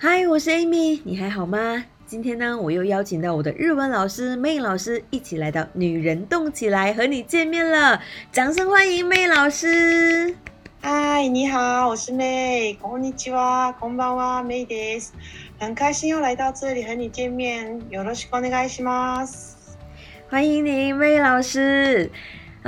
嗨，我是 Amy，你还好吗？今天呢，我又邀请到我的日文老师 May 老师一起来到《女人动起来》和你见面了，掌声欢迎 May 老师。嗨，你好，我是 May，こんにちは、こんばんは、May です。很开心又来到这里和你见面，よろしくお願いします。欢迎你，May 老师。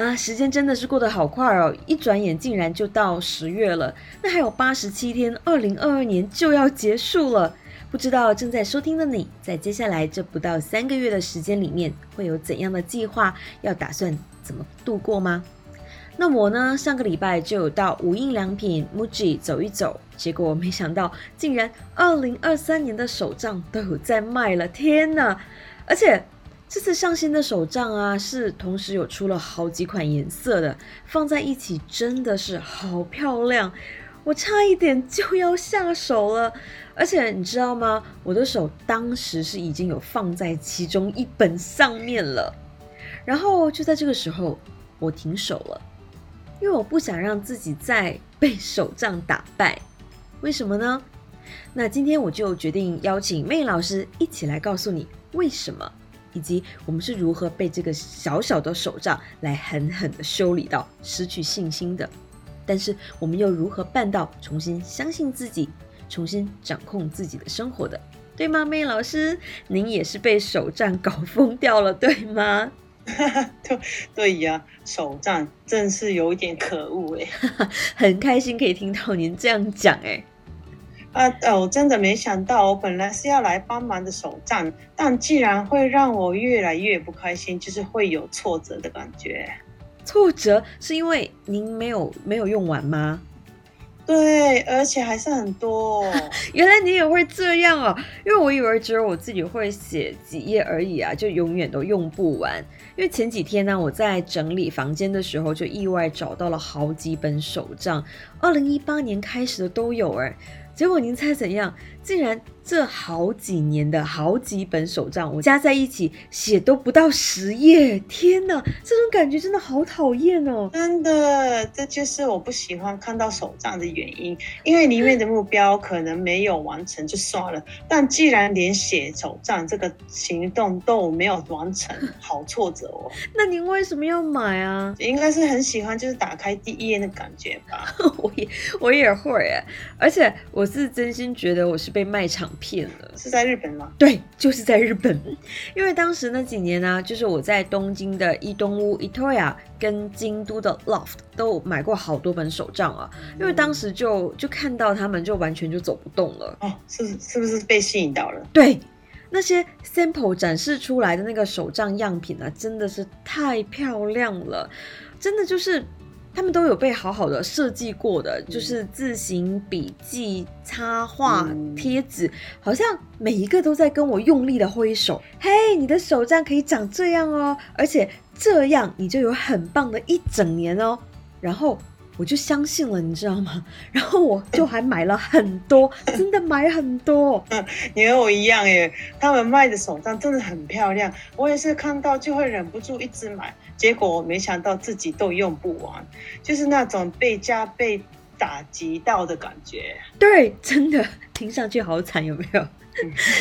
啊，时间真的是过得好快哦！一转眼竟然就到十月了，那还有八十七天，二零二二年就要结束了。不知道正在收听的你在接下来这不到三个月的时间里面，会有怎样的计划？要打算怎么度过吗？那我呢，上个礼拜就有到无印良品 MUJI 走一走，结果没想到竟然二零二三年的手账都有在卖了！天哪！而且。这次上新的手账啊，是同时有出了好几款颜色的，放在一起真的是好漂亮，我差一点就要下手了。而且你知道吗？我的手当时是已经有放在其中一本上面了，然后就在这个时候，我停手了，因为我不想让自己再被手账打败。为什么呢？那今天我就决定邀请妹老师一起来告诉你为什么。以及我们是如何被这个小小的手杖来狠狠的修理到失去信心的？但是我们又如何办到重新相信自己，重新掌控自己的生活的？对吗，妹老师？您也是被手杖搞疯掉了，对吗？对对呀，手杖真是有一点可恶哎，很开心可以听到您这样讲哎。啊，我真的没想到，我本来是要来帮忙的手账，但既然会让我越来越不开心，就是会有挫折的感觉。挫折是因为您没有没有用完吗？对，而且还是很多。原来你也会这样啊！因为我以为只有我自己会写几页而已啊，就永远都用不完。因为前几天呢，我在整理房间的时候，就意外找到了好几本手账，二零一八年开始的都有哎。结果您猜怎样？竟然这好几年的好几本手账，我加在一起写都不到十页！天哪，这种感觉真的好讨厌哦！真的，这就是我不喜欢看到手账的原因。因为里面的目标可能没有完成就算了，但既然连写手账这个行动都没有完成，好挫折哦！那您为什么要买啊？应该是很喜欢，就是打开第一页的感觉吧。我也我也会哎，而且我是真心觉得我是。被卖场骗了，是在日本吗？对，就是在日本。因为当时那几年呢，就是我在东京的伊东屋 Itoya 跟京都的 Loft 都买过好多本手账啊。因为当时就就看到他们，就完全就走不动了。哦，是是不是被吸引到了？对，那些 sample 展示出来的那个手账样品啊，真的是太漂亮了，真的就是。他们都有被好好的设计过的，就是字形笔记、插画、贴纸，好像每一个都在跟我用力的挥手。嘿，你的手账可以长这样哦，而且这样你就有很棒的一整年哦。然后我就相信了，你知道吗？然后我就还买了很多，真的买很多。你和我一样耶，他们卖的手账真的很漂亮，我也是看到就会忍不住一直买。结果我没想到自己都用不完，就是那种被加倍打击到的感觉。对，真的听上去好惨，有没有？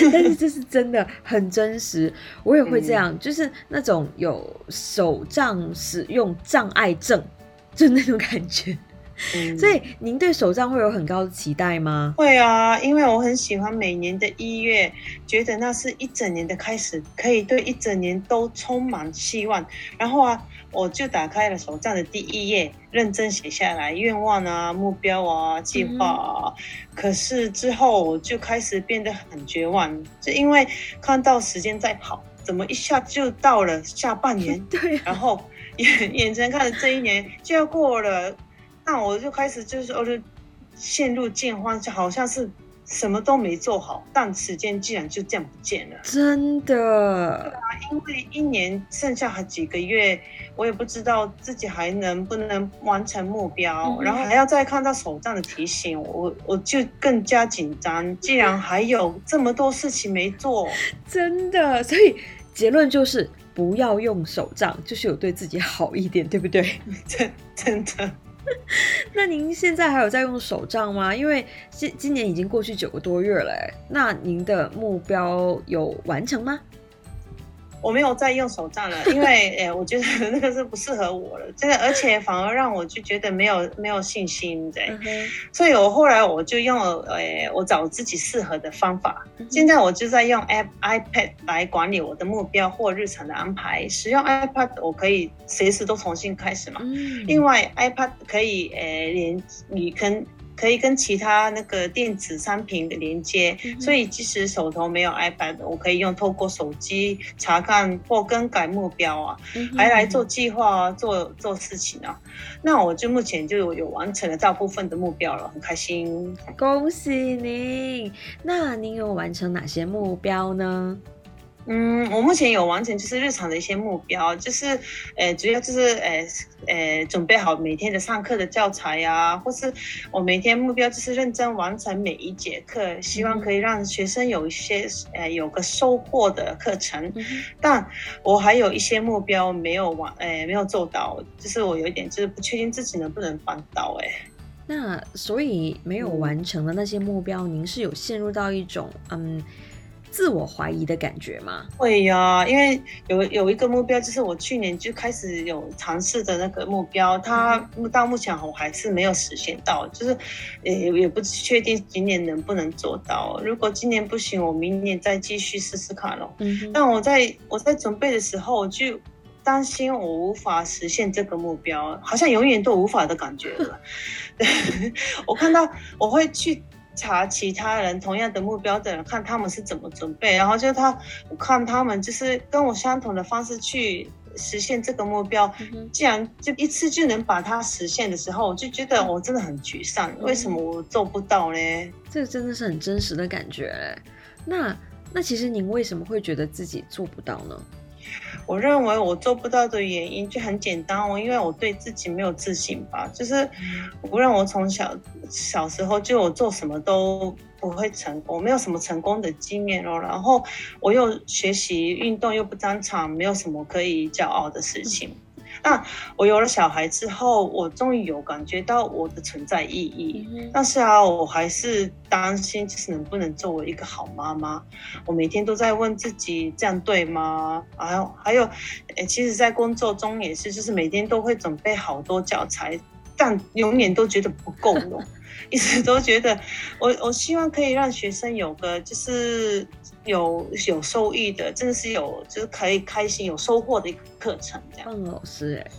但是这是真的很真实，我也会这样，就是那种有手账使用障碍症，就那种感觉。所以您对手账会有很高的期待吗？会啊，因为我很喜欢每年的一月，觉得那是一整年的开始，可以对一整年都充满希望。然后啊，我就打开了手账的第一页，认真写下来愿望啊、目标啊、计划啊。可是之后我就开始变得很绝望，就因为看到时间在跑，怎么一下就到了下半年？对，然后眼 眼睁看着这一年就要过了。那我就开始就是我就陷入惊慌，就好像是什么都没做好，但时间竟然就这样不见了。真的？对啊，因为一年剩下还几个月，我也不知道自己还能不能完成目标，然后还要再看到手账的提醒，我我就更加紧张。既然还有这么多事情没做，真的，所以结论就是不要用手杖，就是有对自己好一点，对不对？真真的。那您现在还有在用手杖吗？因为今今年已经过去九个多月了，那您的目标有完成吗？我没有再用手账了，因为诶，我觉得那个是不适合我了，真的，而且反而让我就觉得没有没有信心的，所以我后来我就用了诶，我找自己适合的方法。现在我就在用 App iPad 来管理我的目标或日常的安排。使用 iPad 我可以随时都重新开始嘛。另外 iPad 可以诶连你跟可以跟其他那个电子商品的连接，所以即使手头没有 iPad，我可以用透过手机查看或更改目标啊，还来做计划、做做事情啊。那我就目前就有有完成了大部分的目标了，很开心。恭喜您！那您有完成哪些目标呢？嗯，我目前有完成就是日常的一些目标，就是，呃，主要就是，呃，呃，准备好每天的上课的教材呀，或是我每天目标就是认真完成每一节课，希望可以让学生有一些，呃，有个收获的课程。但我还有一些目标没有完，呃，没有做到，就是我有一点就是不确定自己能不能办到，哎。那所以没有完成的那些目标，您是有陷入到一种，嗯。自我怀疑的感觉吗？会呀，因为有有一个目标，就是我去年就开始有尝试的那个目标，它到目前我还是没有实现到，就是也也不确定今年能不能做到。如果今年不行，我明年再继续试试看咯。嗯，但我在我在准备的时候，就担心我无法实现这个目标，好像永远都无法的感觉了。我看到我会去。查其他人同样的目标的人，看他们是怎么准备，然后就他，我看他们就是跟我相同的方式去实现这个目标。既然就一次就能把它实现的时候，我就觉得我真的很沮丧。为什么我做不到呢？这真的是很真实的感觉嘞。那那其实您为什么会觉得自己做不到呢？我认为我做不到的原因就很简单哦，因为我对自己没有自信吧。就是无论我从小小时候就我做什么都不会成功，没有什么成功的经验哦。然后我又学习运动又不沾场，没有什么可以骄傲的事情。那我有了小孩之后，我终于有感觉到我的存在意义。但是啊，我还是担心，就是能不能作为一个好妈妈。我每天都在问自己，这样对吗？还有还有，诶，其实，在工作中也是，就是每天都会准备好多教材，但永远都觉得不够用。一直都觉得，我我希望可以让学生有个就是有有收益的，真的是有就是可以开心有收获的一个课程。这样，老师哎，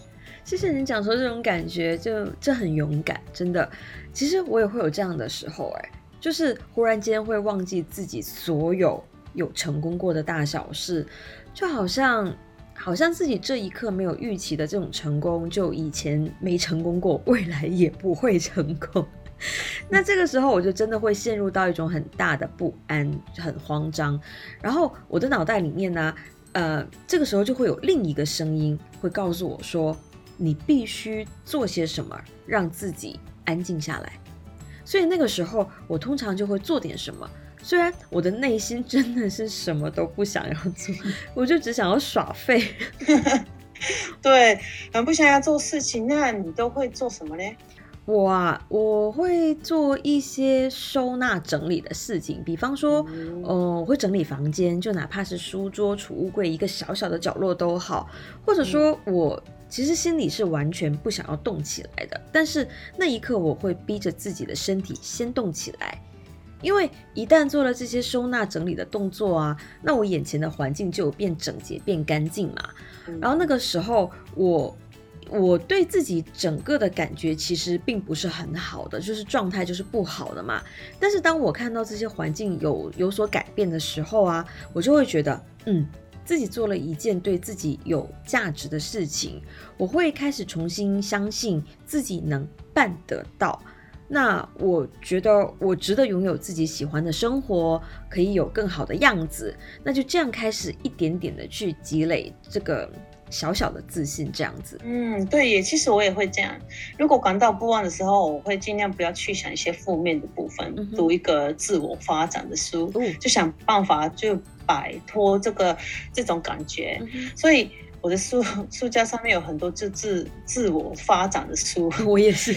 谢谢你讲说这种感觉，就这很勇敢，真的。其实我也会有这样的时候哎，就是忽然间会忘记自己所有有成功过的大小事，就好像好像自己这一刻没有预期的这种成功，就以前没成功过，未来也不会成功。那这个时候，我就真的会陷入到一种很大的不安，很慌张。然后我的脑袋里面呢，呃，这个时候就会有另一个声音会告诉我说：“你必须做些什么，让自己安静下来。”所以那个时候，我通常就会做点什么。虽然我的内心真的是什么都不想要做，我就只想要耍废。对，很不想要做事情，那你都会做什么呢？我啊，我会做一些收纳整理的事情，比方说，嗯，我会整理房间，就哪怕是书桌、储物柜一个小小的角落都好，或者说，我其实心里是完全不想要动起来的，但是那一刻我会逼着自己的身体先动起来，因为一旦做了这些收纳整理的动作啊，那我眼前的环境就变整洁、变干净嘛，然后那个时候我。我对自己整个的感觉其实并不是很好的，就是状态就是不好的嘛。但是当我看到这些环境有有所改变的时候啊，我就会觉得，嗯，自己做了一件对自己有价值的事情，我会开始重新相信自己能办得到。那我觉得我值得拥有自己喜欢的生活，可以有更好的样子。那就这样开始一点点的去积累这个。小小的自信这样子，嗯，对，也其实我也会这样。如果感到不安的时候，我会尽量不要去想一些负面的部分，读一个自我发展的书，就想办法就摆脱这个这种感觉。所以我的书 书架上面有很多就自自我发展的书，我也是，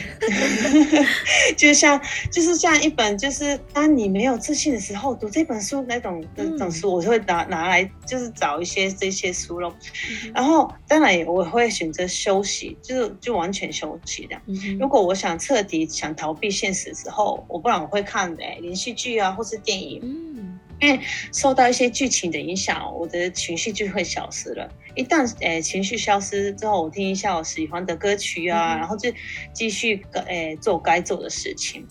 就像就是像一本就是当你没有自信的时候读这本书那种那种书，我就会拿拿来就是找一些这些书咯。然后当然也我会选择休息，就是就完全休息这样。如果我想彻底想逃避现实的时候，我不然我会看诶连续剧啊，或是电影。嗯，因为受到一些剧情的影响，我的情绪就会消失了。一旦诶情绪消失之后，我听一下我喜欢的歌曲啊，然后就继续诶做该做的事情。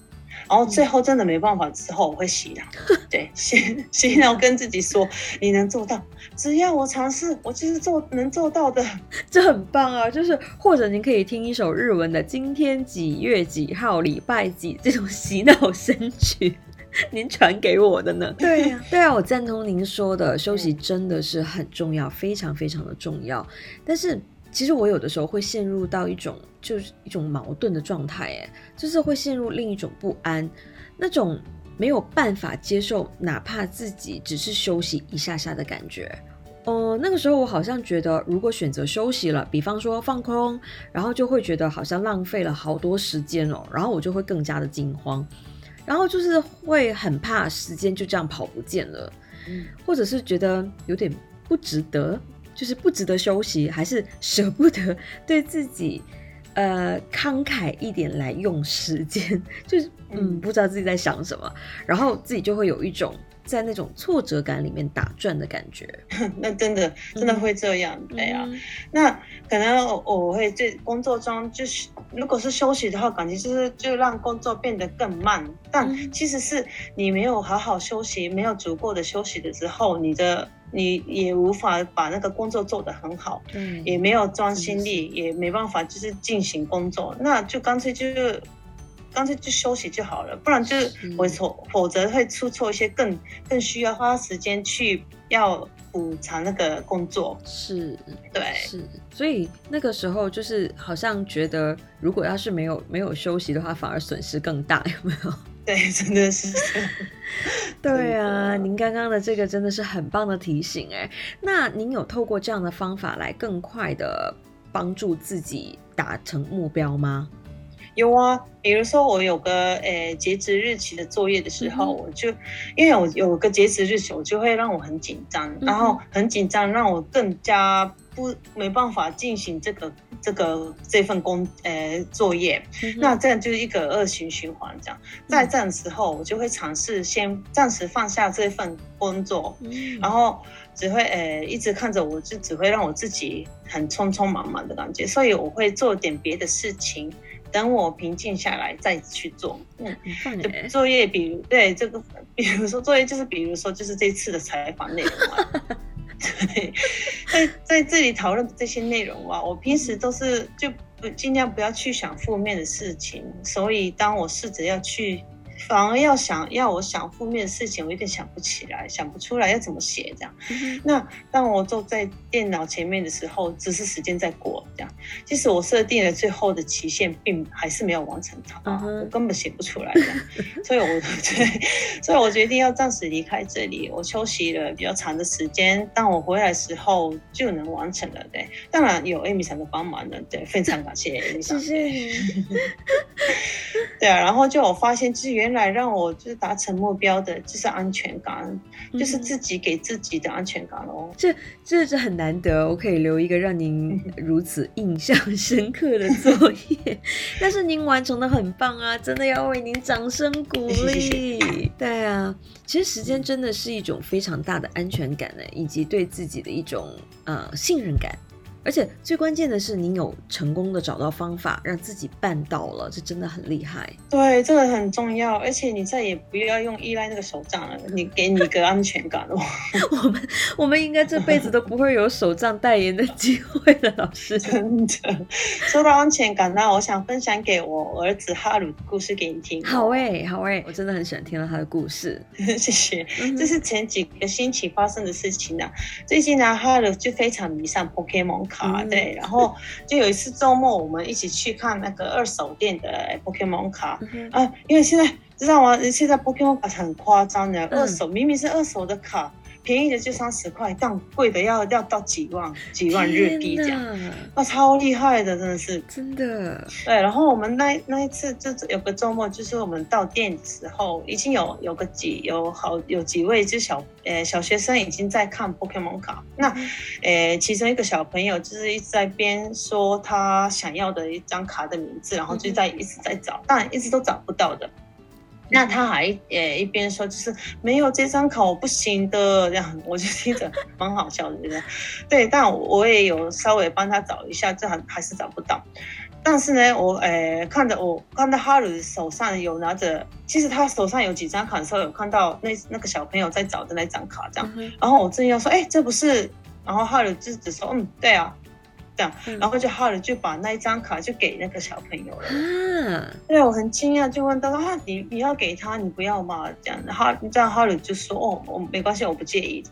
然后最后真的没办法之后，我会洗脑，对，洗洗脑跟自己说，你能做到，只要我尝试，我就是做能做到的，这很棒啊！就是或者您可以听一首日文的“今天几月几号，礼拜几”这种洗脑神曲，您传给我的呢？对呀，对啊，我赞同您说的，休息真的是很重要，非常非常的重要。但是其实我有的时候会陷入到一种。就是一种矛盾的状态，哎，就是会陷入另一种不安，那种没有办法接受，哪怕自己只是休息一下下的感觉。哦，那个时候我好像觉得，如果选择休息了，比方说放空，然后就会觉得好像浪费了好多时间哦，然后我就会更加的惊慌，然后就是会很怕时间就这样跑不见了，嗯，或者是觉得有点不值得，就是不值得休息，还是舍不得对自己。呃，慷慨一点来用时间，就是嗯，不知道自己在想什么，然后自己就会有一种在那种挫折感里面打转的感觉。那真的真的会这样，对啊。那可能我会在工作中，就是如果是休息的话，感觉就是就让工作变得更慢。但其实是你没有好好休息，没有足够的休息的时候，你的。你也无法把那个工作做得很好，嗯，也没有专心力，也没办法就是进行工作，那就干脆就干脆就休息就好了，不然就是我否否则会出错一些更更需要花时间去要补偿那个工作。是，对，是，所以那个时候就是好像觉得，如果要是没有没有休息的话，反而损失更大，有没有？对，真的是。对啊，您刚刚的这个真的是很棒的提醒哎。那您有透过这样的方法来更快的帮助自己达成目标吗？有啊，比如说我有个诶截止日期的作业的时候，我就因为我有个截止日期，我就会让我很紧张，然后很紧张，让我更加不没办法进行这个这个这份工诶作业。那这样就是一个恶性循环，这样在这样的时候，我就会尝试先暂时放下这份工作，然后只会诶一直看着我，就只会让我自己很匆匆忙忙的感觉，所以我会做点别的事情。等我平静下来再去做。嗯，作业，比如对这个，比如说作业就是，比如说就是这次的采访内容啊。对，在在这里讨论这些内容啊，我平时都是就不尽量不要去想负面的事情，所以当我试着要去。反而要想要我想负面的事情，我有点想不起来，想不出来要怎么写这样。那当我坐在电脑前面的时候，只是时间在过这样。即使我设定了最后的期限，并还是没有完成它，我根本写不出来。所以，我 对，所以我决定要暂时离开这里。我休息了比较长的时间，当我回来的时候就能完成了。对，当然有 Amy 的帮忙的，对，非常感谢 Amy。谢谢。对啊，然后就我发现，就是原来让我就是达成目标的，就是安全感，就是自己给自己的安全感哦。这这是很难得，我可以留一个让您 如此印象深刻的作业，但是您完成的很棒啊，真的要为您掌声鼓励。对啊，其实时间真的是一种非常大的安全感呢，以及对自己的一种呃信任感。而且最关键的是，你有成功的找到方法，让自己办到了，这真的很厉害。对，这个很重要。而且你再也不要用依赖那个手杖了，你给你一个安全感哦。我们我们应该这辈子都不会有手杖代言的机会了，老师。真的。说到安全感，那我想分享给我儿子哈鲁的故事给你听。好诶，好诶，我真的很喜欢听到他的故事。谢谢。这是前几个星期发生的事情呢。最近呢，哈鲁就非常迷上 Pokemon。卡对，然后就有一次周末，我们一起去看那个二手店的 Pokemon 卡啊，因为现在知道吗？现在 Pokemon 卡很夸张的，二手明明是二手的卡，便宜的就三十块，但贵的要要到几万几万日币这样，天哪那超厉害的，真的是。真的，对，然后我们那那一次就是有个周末，就是我们到店的时候，已经有有个几有好有几位就小呃小学生已经在看 Pokemon 卡，那呃其中一个小朋友就是一直在边说他想要的一张卡的名字，然后就在一直在找，但一直都找不到的。那他还呃一边说就是没有这张卡我不行的，这样我就听着蛮好笑的，觉得对，但我也有稍微帮他找一下，这还还是找不到。但是呢，我呃看着我看到哈鲁手上有拿着，其实他手上有几张卡的时候，有看到那那个小朋友在找的那张卡这样，嗯然后我正要说，哎，这不是，然后哈鲁就只说，嗯，对啊，这样，嗯然后就哈鲁就把那一张卡就给那个小朋友了。啊，对，我很惊讶，就问他说啊，你你要给他，你不要吗？这样，然后这样哈鲁就说哦，我没关系，我不介意。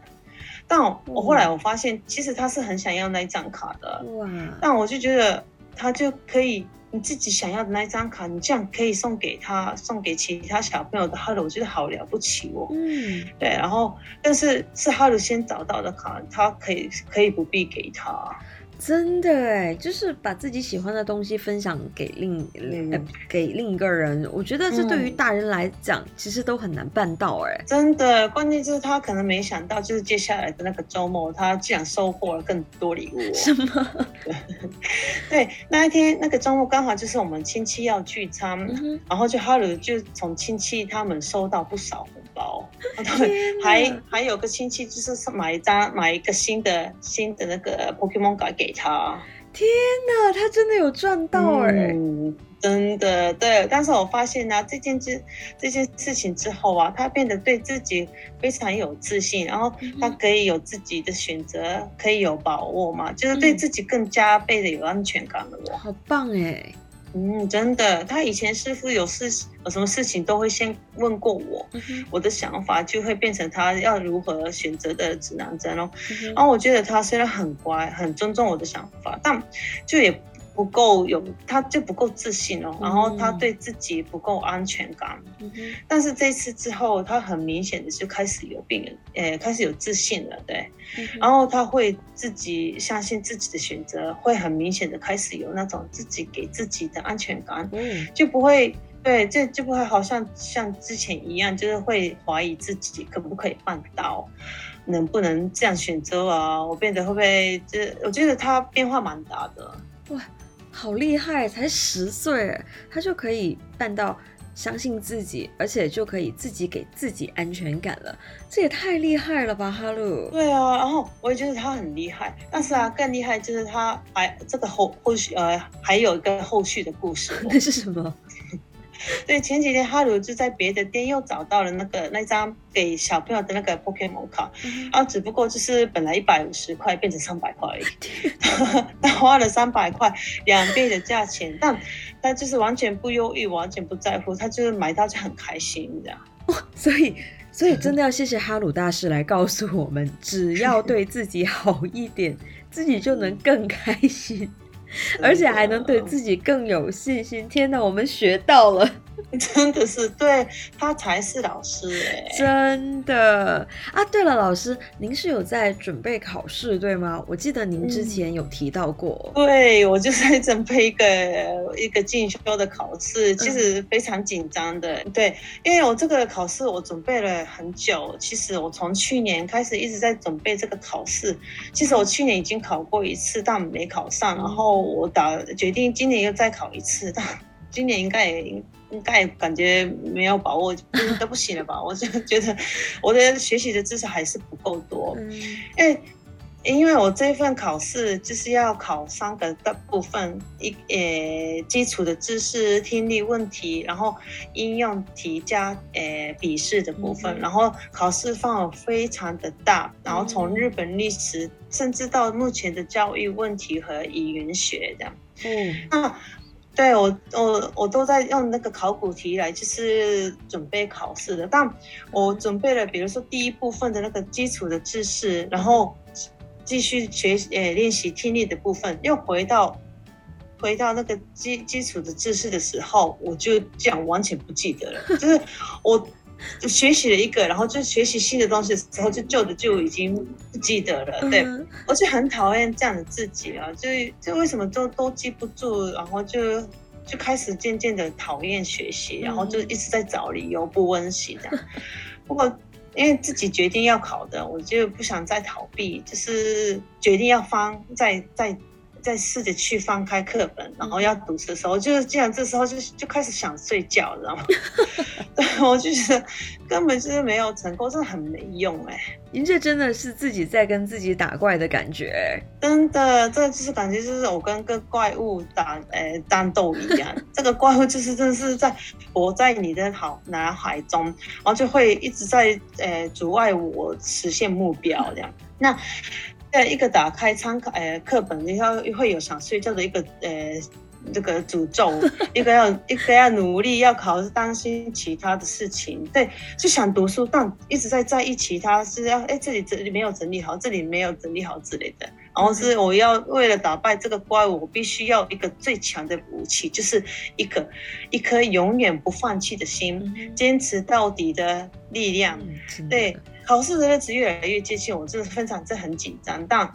但我我后来我发现，其实他是很想要那一张卡的，哇，但我就觉得他就可以，你自己想要的那一张卡，你这样可以送给他，送给其他小朋友的哈鲁，我觉得好了不起哦。嗯，对，然后但是是哈鲁先找到的卡，他可以可以不必给他。真的哎，就是把自己喜欢的东西分享给另、嗯呃给另一个人，我觉得这对于嗯大人来讲，其实都很难办到哎。真的，关键就是他可能没想到，就是接下来的那个周末，他竟然收获了更多礼物、哦。什么？对，那一天那个周末刚好就是我们亲戚要聚餐，嗯然后就哈鲁就从亲戚他们收到不少红 还还有个亲戚就是买一张买一个新的新的那个 Pokemon 卡给他。天哪，他真的有赚到哎！嗯，真的对。但是我发现呢、这件事这件事情之后啊，他变得对自己非常有自信，然后他可以有自己的选择，可以有把握嘛，就是对嗯自己更加倍的有安全感了。我，好棒哎！嗯，真的，他以前师傅有事有什么事情都会先问过我。嗯我的想法就会变成他要如何选择的指南针哦。然后我觉得他虽然很乖，很尊重我的想法，但就也不够有，他就不够自信哦。然后他对自己不够安全感。但是这次之后，他很明显的就开始有病人，呃，开始有自信了，对。嗯然后他会自己相信自己的选择，会很明显的开始有那种自己给自己的安全感，嗯就不会。对，这就不会好像像之前一样，就是会怀疑自己可不可以办到，能不能这样选择啊？我变得会不会？这我觉得他变化蛮大的。好厉害，才十岁，他就可以办到相信自己，而且就可以自己给自己安全感了，这也太厉害了吧，哈鲁！对啊，然后我也觉得他很厉害，但是啊，更厉害就是他还这个后后续呃还有一个后续的故事哦、那是什么？对，前几天哈鲁就在别的店又找到了那个那张给小朋友的那个 Pokemon 卡，嗯然后只不过就是本来一百五十块变成三百块而已，他花了三百块，两倍的价钱，但他就是完全不忧郁，完全不在乎，他就是买到就很开心这样。所以，所以真的要谢谢哈鲁大师来告诉我们，只要对自己好一点，自己就能更开心，而且还能对自己更有信心。天哪，我们学到了！真的是对他才是老师哎、真的啊！对了，老师，您是有在准备考试对吗？我记得您之前有提到过。对我就在准备一个一个进修的考试，其实非常紧张的。对，因为我这个考试我准备了很久，其实我从去年开始一直在准备这个考试。其实我去年已经考过一次，但没考上，然后我打决定今年又再考一次，但今年应该也应该也感觉没有把握，就是都不行了吧？我就觉得我的学习的知识还是不够多。嗯因为因为我这份考试就是要考三个大部分，一呃基础的知识、听力问题，然后应用题加呃笔试的部分，嗯然后考试范围非常的大，然后从嗯日本历史，甚至到目前的教育问题和语言学这样。嗯那对我我我都在用那个考古题来就是准备考试的，但我准备了，比如说第一部分的那个基础的知识，然后继续学呃练习听力的部分，又回到回到那个基基础的知识的时候，我就这样完全不记得了，就是我就学习了一个，然后就学习新的东西的时候，就旧的就已经不记得了。对，嗯我就很讨厌这样的自己啊，就就为什么都都记不住，然后就就开始渐渐的讨厌学习，然后就一直在找理由不温习这样。不过因为自己决定要考的，我就不想再逃避，就是决定要翻再再。再试着去翻开课本，然后要读的时候，就是竟然，这时候就就开始想睡觉，知道吗？对，我就觉得根本就是没有成功，真的很没用哎、您这真的是自己在跟自己打怪的感觉。真的，这就是感觉就是我跟个怪物打呃战斗一样，这个怪物就是真的是在活在你的脑脑海中，然后就会一直在呃阻碍我实现目标这样。那在一个打开参考呃课本，要会有想睡觉的一个呃。这个诅咒，一个要一个要努力要考试，担心其他的事情，对，就想读书，但一直在在意其他是要哎这里这里没有整理好，这里没有整理好之类的。然后是我要为了打败这个怪物，我必须要一个最强的武器，就是一个一颗永远不放弃的心，嗯坚持到底的力量。嗯对，考试的日子越来越接近，我真的非常这很紧张，但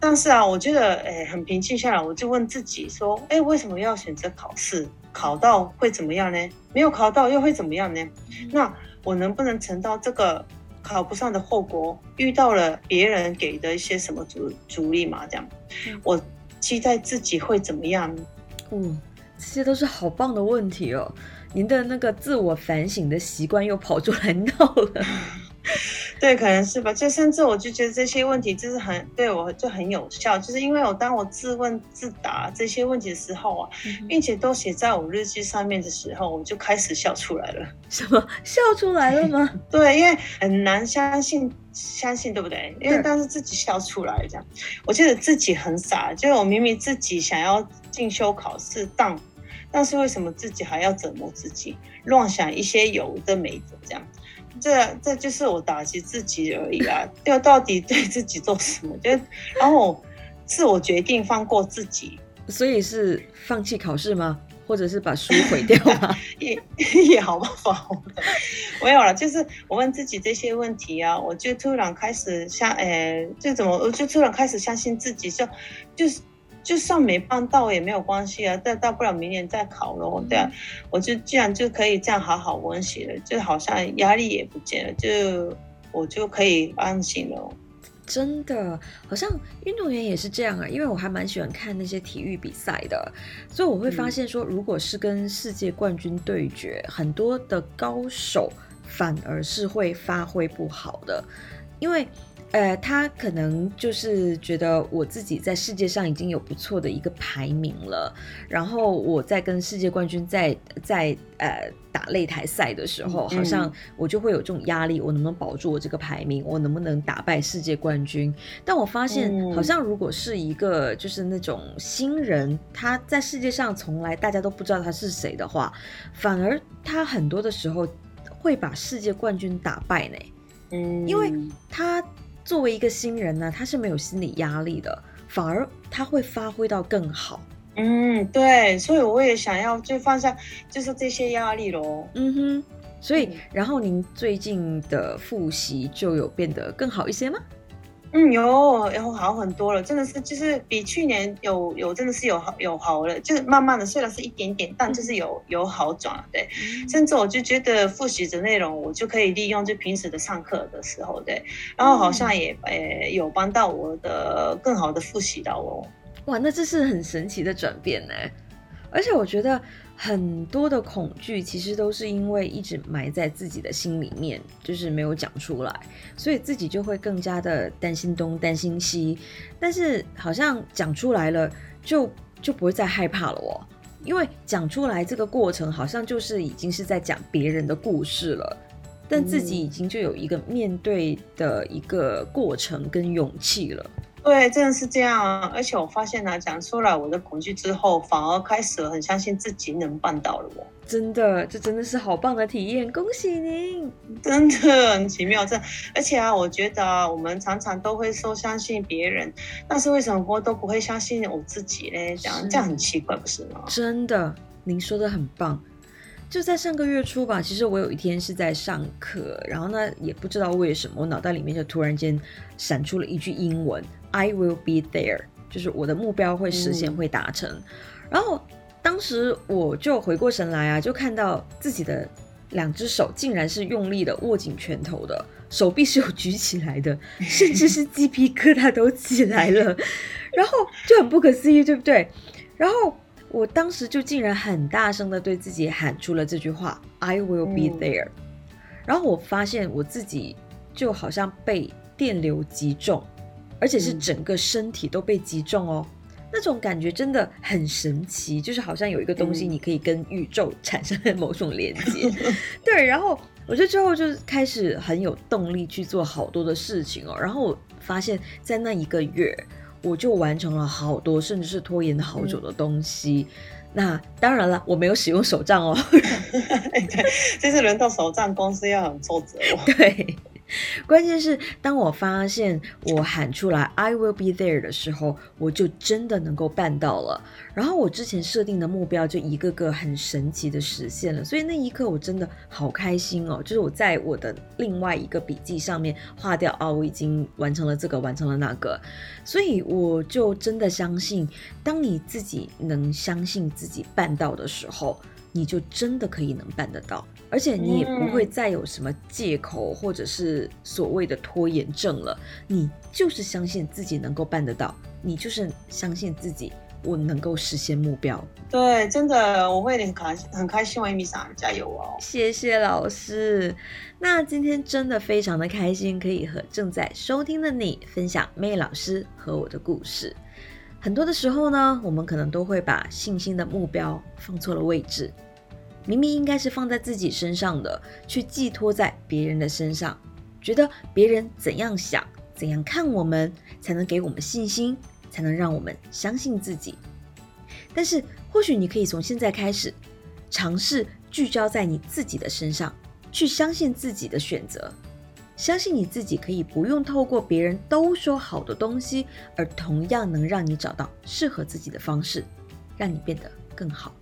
但是啊，我觉得诶很平静下来，我就问自己说，哎，为什么要选择考试？考到会怎么样呢？没有考到又会怎么样呢？那我能不能承到这个考不上的后果？遇到了别人给的一些什么阻阻力嘛？这样嗯，我期待自己会怎么样？嗯，这些都是好棒的问题哦。您的那个自我反省的习惯又跑出来闹了。对，可能是吧。就甚至我就觉得这些问题就是很对我就很有效，就是因为我当我自问自答这些问题的时候啊，并且都写在我日记上面的时候，我就开始笑出来了。什么笑出来了吗？对，因为很难相信，相信对不对？因为对但是自己笑出来这样，我觉得自己很傻，就是我明明自己想要进修考试，但但是为什么自己还要折磨自己，乱想一些有的没的这样？这这就是我打击自己而已啊！要到底对自己做什么？就然后自我决定放过自己，所以是放弃考试吗？或者是把书毁掉吗？也也好办法，没有了。就是我问自己这些问题啊，我就突然开始相，呃，就怎么，我就突然开始相信自己，就就是就算没办到也没有关系啊，但大不了明年再考咯。对啊，我就既然就可以这样好好温习了，就好像压力也不见了，就我就可以安心了。真的，好像运动员也是这样啊，因为我还蛮喜欢看那些体育比赛的，所以我会发现说，如果是跟世界冠军对决，很多的高手反而是会发挥不好的，因为。呃，他可能就是觉得我自己在世界上已经有不错的一个排名了，然后我在跟世界冠军在在呃打擂台赛的时候，嗯好像我就会有这种压力，我能不能保住我这个排名，我能不能打败世界冠军？但我发现，嗯。好像如果是一个就是那种新人，他在世界上从来大家都不知道他是谁的话，反而他很多的时候会把世界冠军打败呢，嗯，因为他作为一个新人呢，他是没有心理压力的，反而他会发挥到更好。嗯，对，所以我也想要就放下，就是这些压力咯。嗯哼，所以嗯然后您最近的复习就有变得更好一些吗？嗯，有有好很多了，真的是就是比去年有有真的是有好有好了，就是慢慢的，虽然是一点点，但就是有有好转了，对。甚至我就觉得复习的内容，我就可以利用就平时的上课的时候，对，然后好像也呃有帮到我的更好的复习到哦。哇，那这是很神奇的转变呢。而且我觉得很多的恐惧其实都是因为一直埋在自己的心里面，就是没有讲出来，所以自己就会更加的担心东担心西。但是好像讲出来了，就就不会再害怕了哦。因为讲出来这个过程，好像就是已经是在讲别人的故事了，但自己已经就有一个面对的一个过程跟勇气了。对，真的是这样啊！而且我发现呢、讲出来我的恐惧之后，反而开始了很相信自己能办到了我。真的，这真的是好棒的体验，恭喜您！真的很奇妙，这而且啊，我觉得啊，我们常常都会说相信别人，但是为什么我都不会相信我自己呢？这样是这样很奇怪，不是吗？真的，您说的很棒。就在上个月初吧，其实我有一天是在上课，然后呢，也不知道为什么，我脑袋里面就突然间闪出了一句英文：“I will be there”，就是我的目标会实现，会达成。然后当时我就回过神来啊，就看到自己的两只手竟然是用力的握紧拳头的，手臂是有举起来的，甚至是鸡皮疙瘩都起来了，然后就很不可思议，对不对？然后。我当时就竟然很大声的对自己喊出了这句话：“I will be there。”然后我发现我自己就好像被电流击中，而且是整个身体都被击中哦，那种感觉真的很神奇，就是好像有一个东西你可以跟宇宙产生某种连接。对，然后我就之后就开始很有动力去做好多的事情哦，然后我发现，在那一个月。我就完成了好多，甚至是拖延了好久的东西。那当然了，我没有使用手账哦。这次轮到手账，公司要很挫折哦。对。关键是，当我发现我喊出来 "I will be there" 的时候，我就真的能够办到了。然后我之前设定的目标就一个个很神奇的实现了。所以那一刻我真的好开心哦！就是我在我的另外一个笔记上面划掉啊，我已经完成了这个，完成了那个。所以我就真的相信，当你自己能相信自己办到的时候。你就真的可以能办得到，而且你也不会再有什么借口或者是所谓的拖延症了。你就是相信自己能够办得到，你就是相信自己，我能够实现目标。对，真的我会很开很开心，为米莎加油哦！谢谢老师。那今天真的非常的开心，可以和正在收听的你分享妹老师和我的故事。很多的时候呢，我们可能都会把信心的目标放错了位置。明明应该是放在自己身上的，却寄托在别人的身上，觉得别人怎样想、怎样看我们，才能给我们信心，才能让我们相信自己。但是，或许你可以从现在开始，尝试聚焦在你自己的身上，去相信自己的选择，相信你自己可以不用透过别人都说好的东西，而同样能让你找到适合自己的方式，让你变得更好。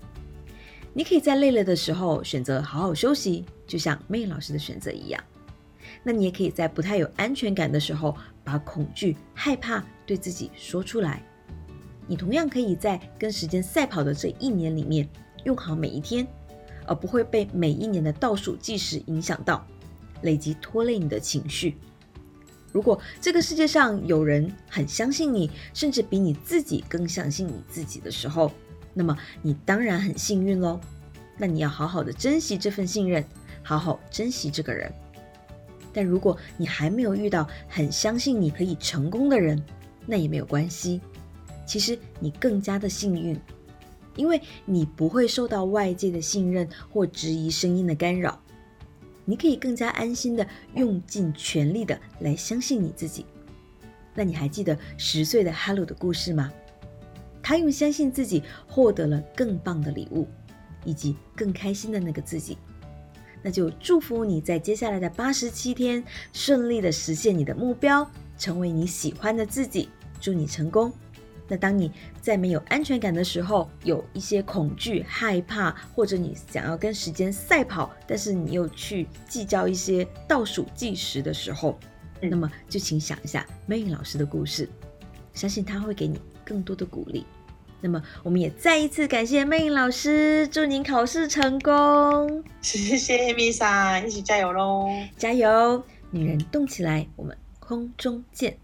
你可以在累了的时候选择好好休息，就像妹老师的选择一样。那你也可以在不太有安全感的时候，把恐惧、害怕对自己说出来。你同样可以在跟时间赛跑的这一年里面，用好每一天，而不会被每一年的倒数计时影响到，累积拖累你的情绪。如果这个世界上有人很相信你，甚至比你自己更相信你自己的时候，那么你当然很幸运喽，那你要好好的珍惜这份信任，好好珍惜这个人。但如果你还没有遇到很相信你可以成功的人，那也没有关系。其实你更加的幸运，因为你不会受到外界的信任或质疑声音的干扰，你可以更加安心的用尽全力的来相信你自己。那你还记得十岁的 Hello 的故事吗？他用相信自己获得了更棒的礼物，以及更开心的那个自己。那就祝福你在接下来的八十七天顺利的实现你的目标，成为你喜欢的自己。祝你成功。那当你在没有安全感的时候，有一些恐惧、害怕，或者你想要跟时间赛跑，但是你又去计较一些倒数计时的时候，那么就请想一下 May 老师的故事，相信他会给你。更多的鼓励，那么我们也再一次感谢魅影老师，祝您考试成功！谢谢米莎，一起加油喽！加油，女人动起来，我们空中见。